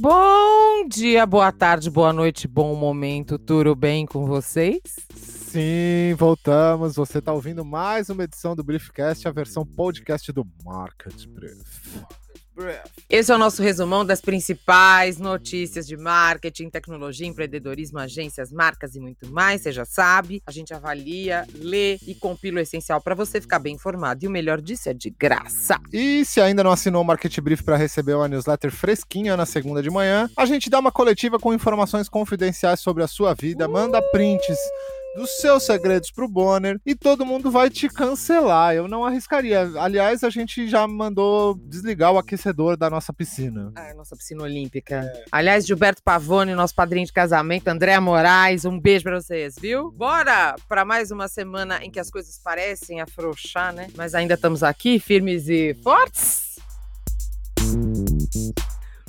Bom dia, boa tarde, boa noite, bom momento, tudo bem com vocês? Sim, voltamos. Você está ouvindo mais uma edição do Briefcast, a versão podcast do Market Brief. Esse é o nosso resumão das principais notícias de marketing, tecnologia, empreendedorismo, agências, marcas e muito mais. Você já sabe, a gente avalia, lê e compila o essencial para você ficar bem informado. E o melhor disso é de graça. E se ainda não assinou o Market Brief para receber uma newsletter fresquinha na segunda de manhã, a gente dá uma coletiva com informações confidenciais sobre a sua vida, manda prints dos seus segredos pro Bonner e todo mundo vai te cancelar. Eu não arriscaria. Aliás, a gente já mandou desligar o aquecedor da nossa piscina. Ah, nossa piscina olímpica. É. Aliás, Gilberto Pavone, nosso padrinho de casamento, Andréa Moraes, um beijo pra vocês, viu? Bora para mais uma semana em que as coisas parecem afrouxar, né? Mas ainda estamos aqui, firmes e fortes.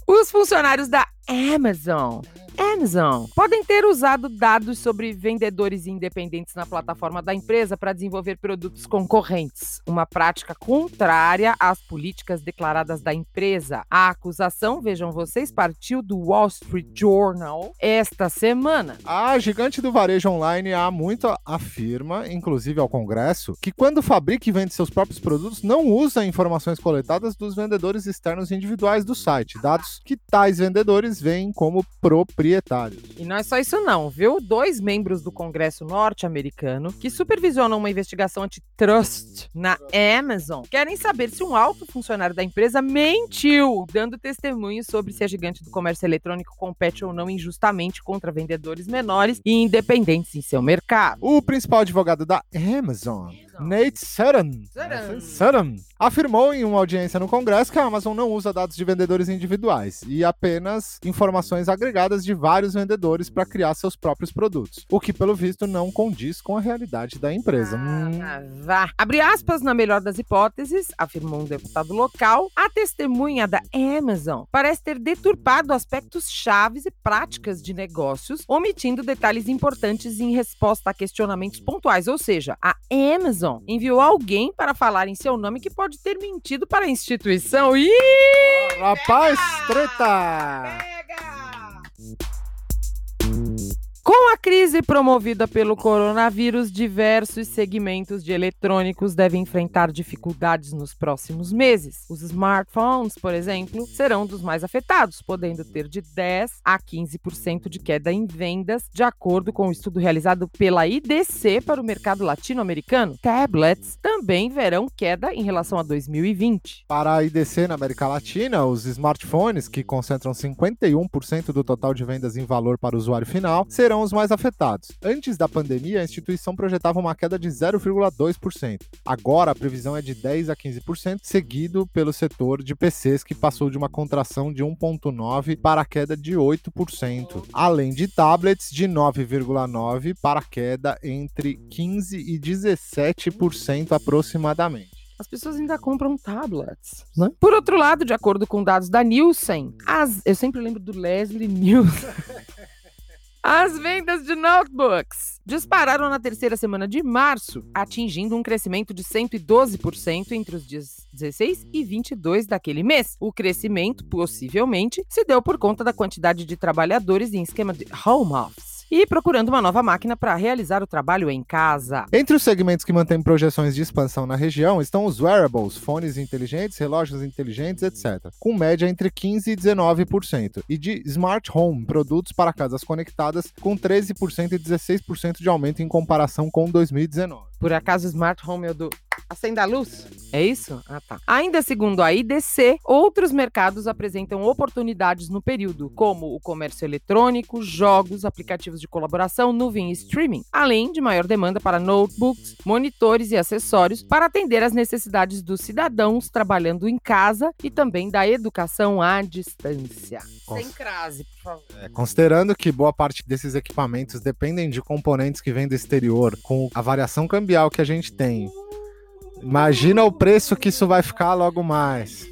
Os funcionários da Amazon Amazon podem ter usado dados sobre vendedores independentes na plataforma da empresa para desenvolver produtos concorrentes, uma prática contrária às políticas declaradas da empresa. A acusação, vejam vocês, partiu do Wall Street Journal esta semana. A gigante do varejo online há muito afirma, inclusive ao Congresso, que quando fabrica e vende seus próprios produtos, não usa informações coletadas dos vendedores externos individuais do site, dados que tais vendedores veem como proprietários proprietários. E não é só isso não, viu? Dois membros do Congresso norte-americano que supervisionam uma investigação antitrust na Amazon querem saber se um alto funcionário da empresa mentiu, dando testemunho sobre se a gigante do comércio eletrônico compete ou não injustamente contra vendedores menores e independentes em seu mercado. O principal advogado da Amazon Nate Sutton, Sutton afirmou em uma audiência no Congresso que a Amazon não usa dados de vendedores individuais e apenas informações agregadas de vários vendedores para criar seus próprios produtos, o que pelo visto não condiz com a realidade da empresa. Ah, hum. vá. Abre aspas, na melhor das hipóteses, afirmou um deputado local, a testemunha da Amazon parece ter deturpado aspectos chaves e práticas de negócios, omitindo detalhes importantes em resposta a questionamentos pontuais, ou seja, a Amazon Amazon enviou alguém para falar em seu nome que pode ter mentido para a instituição. Ih! Rapaz, treta! Pega! Com a crise promovida pelo coronavírus, diversos segmentos de eletrônicos devem enfrentar dificuldades nos próximos meses. Os smartphones, por exemplo, serão dos mais afetados, podendo ter de 10 a 15% de queda em vendas, de acordo com o um estudo realizado pela IDC para o mercado latino-americano. Tablets também verão queda em relação a 2020. Para a IDC na América Latina, os smartphones, que concentram 51% do total de vendas em valor para o usuário final, serão os mais afetados. Antes da pandemia, a instituição projetava uma queda de 0,2%. Agora, a previsão é de 10 a 15%, seguido pelo setor de PCs, que passou de uma contração de 1,9% para a queda de 8%, além de tablets de 9,9% para queda entre 15% e 17% aproximadamente as pessoas ainda compram tablets. Né? Por outro lado, de acordo com dados da Nielsen, as, eu sempre lembro do Leslie Nielsen. As vendas de notebooks dispararam na terceira semana de março, atingindo um crescimento de 112% entre os dias 16 e 22 daquele mês. O crescimento, possivelmente, se deu por conta da quantidade de trabalhadores em esquema de home office e procurando uma nova máquina para realizar o trabalho em casa. Entre os segmentos que mantêm projeções de expansão na região estão os wearables, fones inteligentes, relógios inteligentes, etc., com média entre 15% e 19%, e de smart home, produtos para casas conectadas, com 13% e 16% de aumento em comparação com 2019. Por acaso Smart Home é do acenda a luz? É isso? Ah, tá. Ainda segundo a IDC, outros mercados apresentam oportunidades no período, como o comércio eletrônico, jogos, aplicativos de colaboração, nuvem e streaming, além de maior demanda para notebooks, monitores e acessórios para atender às necessidades dos cidadãos trabalhando em casa e também da educação à distância. Cons Sem crase, por favor. É, considerando que boa parte desses equipamentos dependem de componentes que vêm do exterior, com a variação cambial que a gente tem Imagina o preço que isso vai ficar logo mais.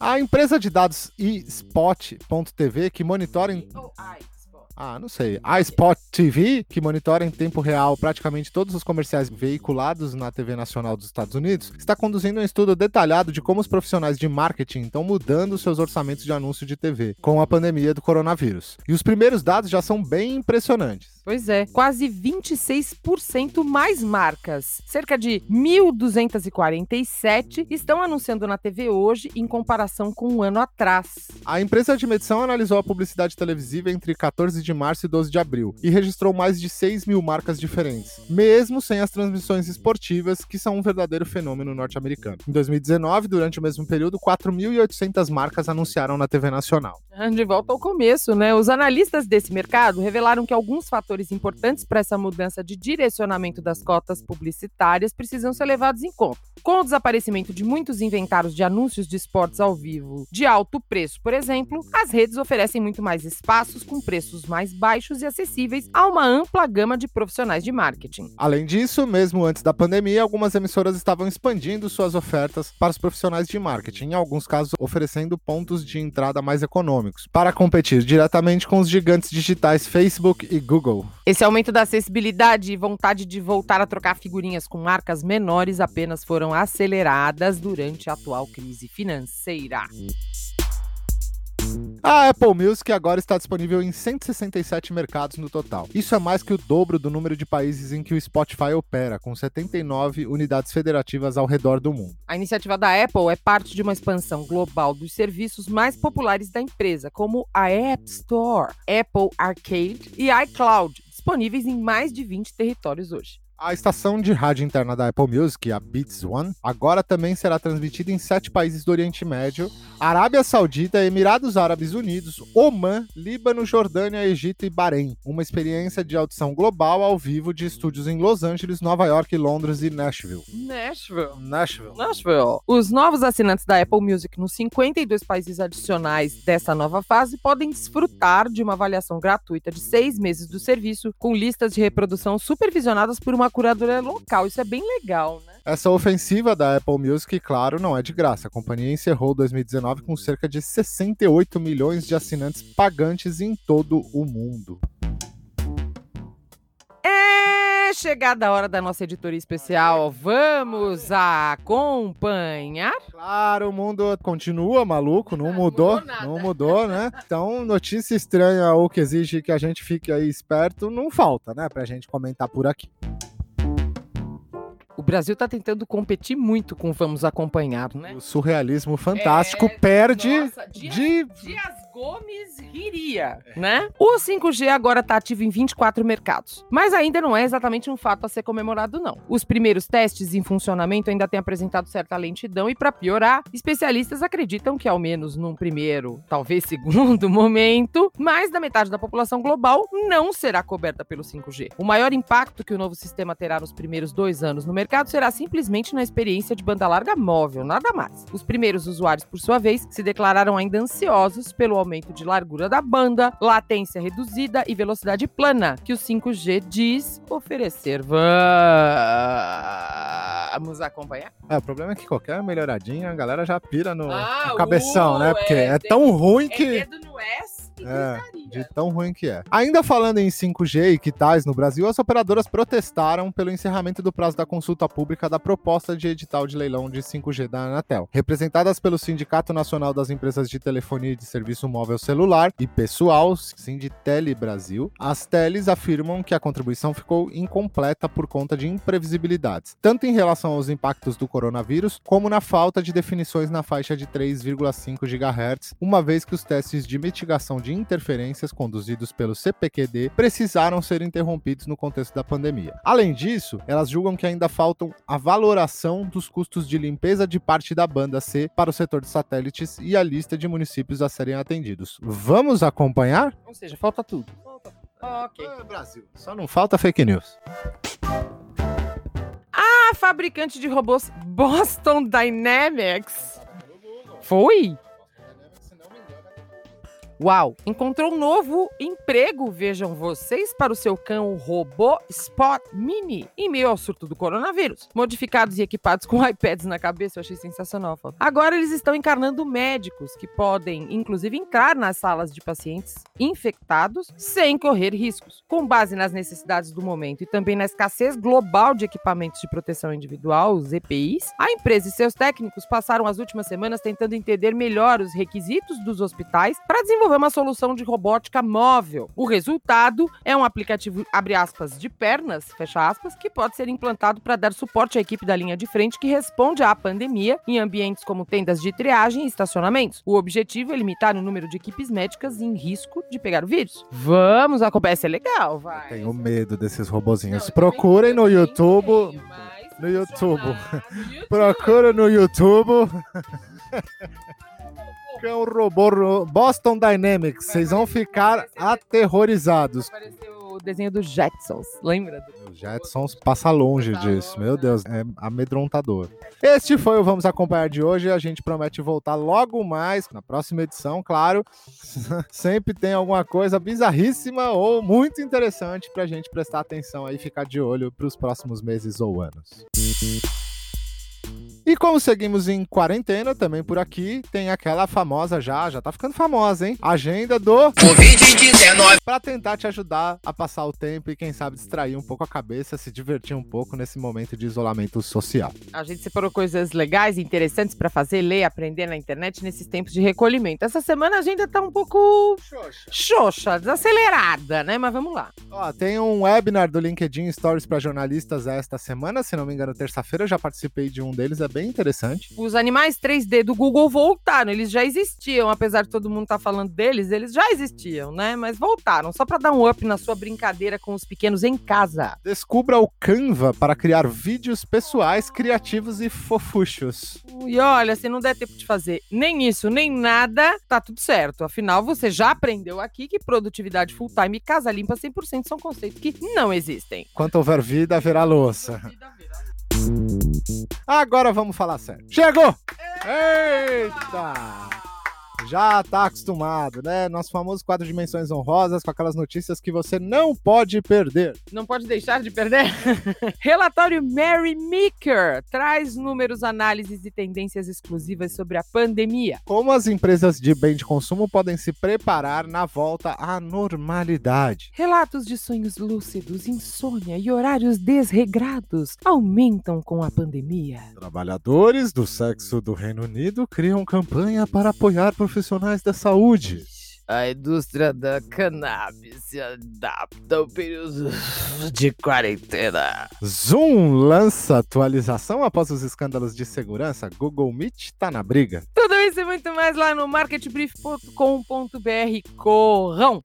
A empresa de dados eSpot.tv, que monitora. Ah, não sei. A Spot TV, que monitora em tempo real praticamente todos os comerciais veiculados na TV Nacional dos Estados Unidos, está conduzindo um estudo detalhado de como os profissionais de marketing estão mudando seus orçamentos de anúncio de TV com a pandemia do coronavírus. E os primeiros dados já são bem impressionantes. Pois é, quase 26% mais marcas. Cerca de 1.247 estão anunciando na TV hoje em comparação com um ano atrás. A empresa de medição analisou a publicidade televisiva entre 14 de março e 12 de abril e registrou mais de 6 mil marcas diferentes, mesmo sem as transmissões esportivas, que são um verdadeiro fenômeno norte-americano. Em 2019, durante o mesmo período, 4.800 marcas anunciaram na TV nacional. De volta ao começo, né? Os analistas desse mercado revelaram que alguns fatores importantes para essa mudança de direcionamento das cotas publicitárias precisam ser levados em conta. Com o desaparecimento de muitos inventários de anúncios de esportes ao vivo de alto preço, por exemplo, as redes oferecem muito mais espaços com preços mais baixos e acessíveis a uma ampla gama de profissionais de marketing. Além disso, mesmo antes da pandemia, algumas emissoras estavam expandindo suas ofertas para os profissionais de marketing, em alguns casos oferecendo pontos de entrada mais econômicos, para competir diretamente com os gigantes digitais Facebook e Google. Esse aumento da acessibilidade e vontade de voltar a trocar figurinhas com marcas menores apenas foram aceleradas durante a atual crise financeira. A Apple Music agora está disponível em 167 mercados no total. Isso é mais que o dobro do número de países em que o Spotify opera, com 79 unidades federativas ao redor do mundo. A iniciativa da Apple é parte de uma expansão global dos serviços mais populares da empresa, como a App Store, Apple Arcade e iCloud, disponíveis em mais de 20 territórios hoje. A estação de rádio interna da Apple Music, a Beats One, agora também será transmitida em sete países do Oriente Médio: Arábia Saudita, Emirados Árabes Unidos, Oman, Líbano, Jordânia, Egito e Bahrein. Uma experiência de audição global ao vivo de estúdios em Los Angeles, Nova York, Londres e Nashville. Nashville. Nashville. Nashville. Os novos assinantes da Apple Music nos 52 países adicionais dessa nova fase podem desfrutar de uma avaliação gratuita de seis meses do serviço, com listas de reprodução supervisionadas por uma curadoria local. Isso é bem legal, né? Essa ofensiva da Apple Music, claro, não é de graça. A companhia encerrou 2019 com cerca de 68 milhões de assinantes pagantes em todo o mundo. É chegada a hora da nossa editoria especial. Vamos acompanhar? Claro, o mundo continua maluco, não mudou, mudou nada. não mudou, né? Então, notícia estranha ou que exige que a gente fique aí esperto, não falta, né, pra gente comentar por aqui. O Brasil tá tentando competir muito com Vamos Acompanhar, né? O surrealismo fantástico É, perde nossa, Dias- de Dias Gomes riria, né? O 5G agora está ativo em 24 mercados, mas ainda não é exatamente um fato a ser comemorado, não. Os primeiros testes em funcionamento ainda têm apresentado certa lentidão e, para piorar, especialistas acreditam que, ao menos num primeiro, talvez segundo momento, mais da metade da população global não será coberta pelo 5G. O maior impacto que o novo sistema terá nos primeiros dois anos no mercado será simplesmente na experiência de banda larga móvel, nada mais. Os primeiros usuários, por sua vez, se declararam ainda ansiosos pelo aumento de largura da banda, latência reduzida e velocidade plana, que o 5G diz oferecer. Vamos acompanhar? É, o problema é que qualquer melhoradinha a galera já pira no, Ah, no cabeção, uh, né? Porque é é, tão ruim É que. dedo no S e É, gritaria. De tão ruim que é. Ainda falando em 5G e que tais no Brasil, as operadoras protestaram pelo encerramento do prazo da consulta pública da proposta de edital de leilão de 5G da Anatel. Representadas pelo Sindicato Nacional das Empresas de Telefonia e de Serviço Móvel Celular e Pessoal, Sinditele Brasil, as teles afirmam que a contribuição ficou incompleta por conta de imprevisibilidades, tanto em relação aos impactos do coronavírus, como na falta de definições na faixa de 3,5 GHz, uma vez que os testes de mitigação de interferências conduzidos pelo CPQD precisaram ser interrompidos no contexto da pandemia. Além disso, elas julgam que ainda faltam a valoração dos custos de limpeza de parte da banda C para o setor de satélites e a lista de municípios a serem atendidos. Vamos acompanhar? Ou seja, falta tudo. Ok. É, Brasil. Só não falta fake news. A fabricante de robôs Boston Dynamics foi? Uau! Encontrou um novo emprego, vejam vocês, para o seu cão robô Spot Mini, em meio ao surto do coronavírus. Modificados e equipados com iPads na cabeça, eu achei sensacional. Foto. Agora eles estão encarnando médicos que podem, inclusive, entrar nas salas de pacientes infectados sem correr riscos. Com base nas necessidades do momento e também na escassez global de equipamentos de proteção individual, os EPIs, a empresa e seus técnicos passaram as últimas semanas tentando entender melhor os requisitos dos hospitais para desenvolver uma solução de robótica móvel. O resultado é um aplicativo, abre aspas, de pernas, fecha aspas, que pode ser implantado para dar suporte à equipe da linha de frente que responde à pandemia em ambientes como tendas de triagem e estacionamentos. O objetivo é limitar o número de equipes médicas em risco de pegar o vírus. Vamos, a conversa é legal, vai. Tenho medo desses robozinhos. Não, Procurem no YouTube. Tenho, no YouTube. Procura no YouTube. Cão robô Boston Dynamics. Vocês vão ficar aterrorizados. o desenho dos Jetsons, lembra? Os Jetsons passa longe disso. Meu Deus, é amedrontador. Este foi o Vamos Acompanhar de hoje. A gente promete voltar logo mais, na próxima edição, claro. Sempre tem alguma coisa bizarríssima ou muito interessante pra gente prestar atenção aí e ficar de olho pros próximos meses ou anos. E como seguimos em quarentena, também por aqui, tem aquela famosa já, já tá ficando famosa, hein? Agenda do Covid-19. Pra tentar te ajudar a passar o tempo e, quem sabe, distrair um pouco a cabeça, se divertir um pouco nesse momento de isolamento social. A gente separou coisas legais e interessantes para fazer, ler, aprender na internet nesses tempos de recolhimento. Essa semana a agenda tá um pouco xoxa, xoxa desacelerada, né? Mas vamos lá. Ó, tem um webinar do LinkedIn Stories para jornalistas esta semana, se não me engano, terça-feira, eu já participei de um deles, é bem interessante. Os animais 3D do Google voltaram, eles já existiam, apesar de todo mundo estar tá falando deles, eles já existiam, né? Mas voltaram, só para dar um up na sua brincadeira com os pequenos em casa. Descubra o Canva para criar vídeos pessoais, criativos e fofuchos. E olha, se não der tempo de fazer nem isso, nem nada, tá tudo certo. Afinal, você já aprendeu aqui que produtividade full time e casa limpa 100% são conceitos que não existem. Quanto houver vida, haverá louça. Agora vamos falar sério. Chegou! Eita! Já tá acostumado, né? Nosso famoso quadro de menções honrosas com aquelas notícias que você não pode perder. Não pode deixar de perder? Relatório Mary Meeker traz números, análises e tendências exclusivas sobre a pandemia. Como as empresas de bem de consumo podem se preparar na volta à normalidade. Relatos de sonhos lúcidos, insônia e horários desregrados aumentam com a pandemia. Trabalhadores do sexo do Reino Unido criam campanha para apoiar profissionais profissionais da saúde. A indústria da cannabis se adapta ao período de quarentena. Zoom lança atualização após os escândalos de segurança. Google Meet tá na briga. Tudo isso e muito mais lá no marketbrief.com.br. Corrão!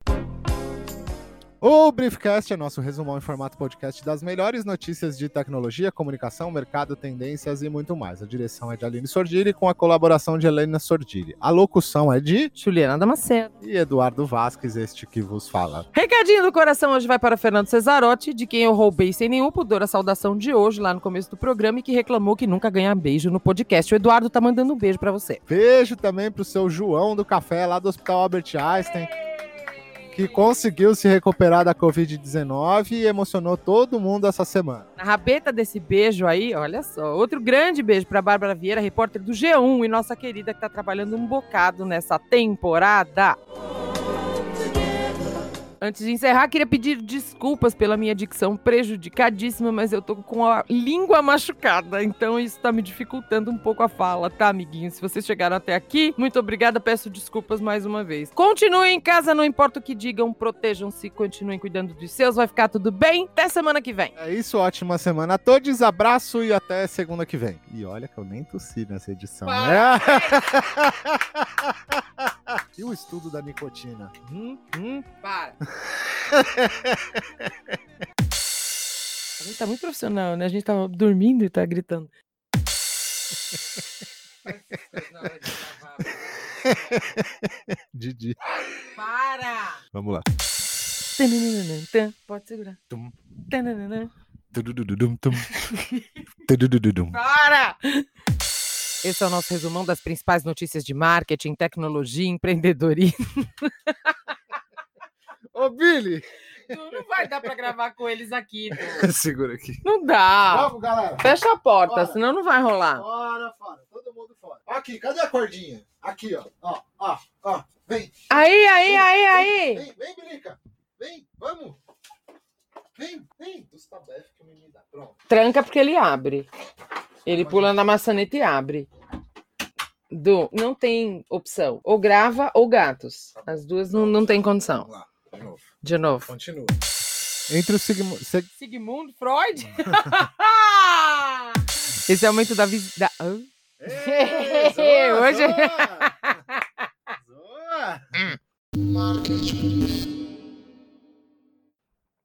O Briefcast é nosso resumão em formato podcast das melhores notícias de tecnologia, comunicação, mercado, tendências e muito mais. A direção é de Aline Sordilli com a colaboração de Helena Sordilli. A locução é de Juliana Damasceno e Eduardo Vasques, este que vos fala. Recadinho do coração hoje vai para Fernando Cesarotti, de quem eu roubei sem nenhum pudor a saudação de hoje lá no começo do programa e que reclamou que nunca ganha beijo no podcast. O Eduardo tá mandando um beijo para você. Beijo também pro seu João do Café lá do Hospital Albert Einstein que conseguiu se recuperar da Covid-19 e emocionou todo mundo essa semana. Na rabeta desse beijo aí, olha só, outro grande beijo para Bárbara Vieira, repórter do G1 e nossa querida que está trabalhando um bocado nessa temporada. Antes de encerrar, queria pedir desculpas pela minha dicção prejudicadíssima, mas eu tô com a língua machucada, então isso tá me dificultando um pouco a fala, tá, amiguinhos? Se vocês chegaram até aqui, muito obrigada, peço desculpas mais uma vez. Continuem em casa, não importa o que digam, protejam-se, continuem cuidando dos seus, vai ficar tudo bem. Até semana que vem. É isso, ótima semana a todos, abraço e até segunda que vem. E olha que eu nem tossi nessa edição, né? e o estudo da nicotina? Hum, hum, para. A gente tá muito profissional, né? A gente tá dormindo e tá gritando. Didi. Para! Vamos lá. Pode segurar. Tum. Para! Esse é o nosso resumão das principais notícias de marketing, tecnologia, empreendedorismo. Ô, Billy! Não, não vai dar para gravar com eles aqui. Tu. Segura aqui. Não dá. Vamos, galera. Fecha a porta, Bora. senão não vai rolar. Fora, fora. Todo mundo fora. Aqui, cadê a cordinha? Aqui, ó. Ó, ó, ó. Vem. Aí, aí, aí, aí. Vem, vem, Bilica. Vem, vamos. Vem, vem. Tranca porque ele abre. Ele pula na maçaneta e abre. Do, não tem opção. Ou grava ou gatos. As duas não, não tem condição. Vamos lá, de novo. De novo. Continua. Entre os Sigmund... Sigmund Freud? Esse é o aumento da visita. Hoje- Zoa! Zoa!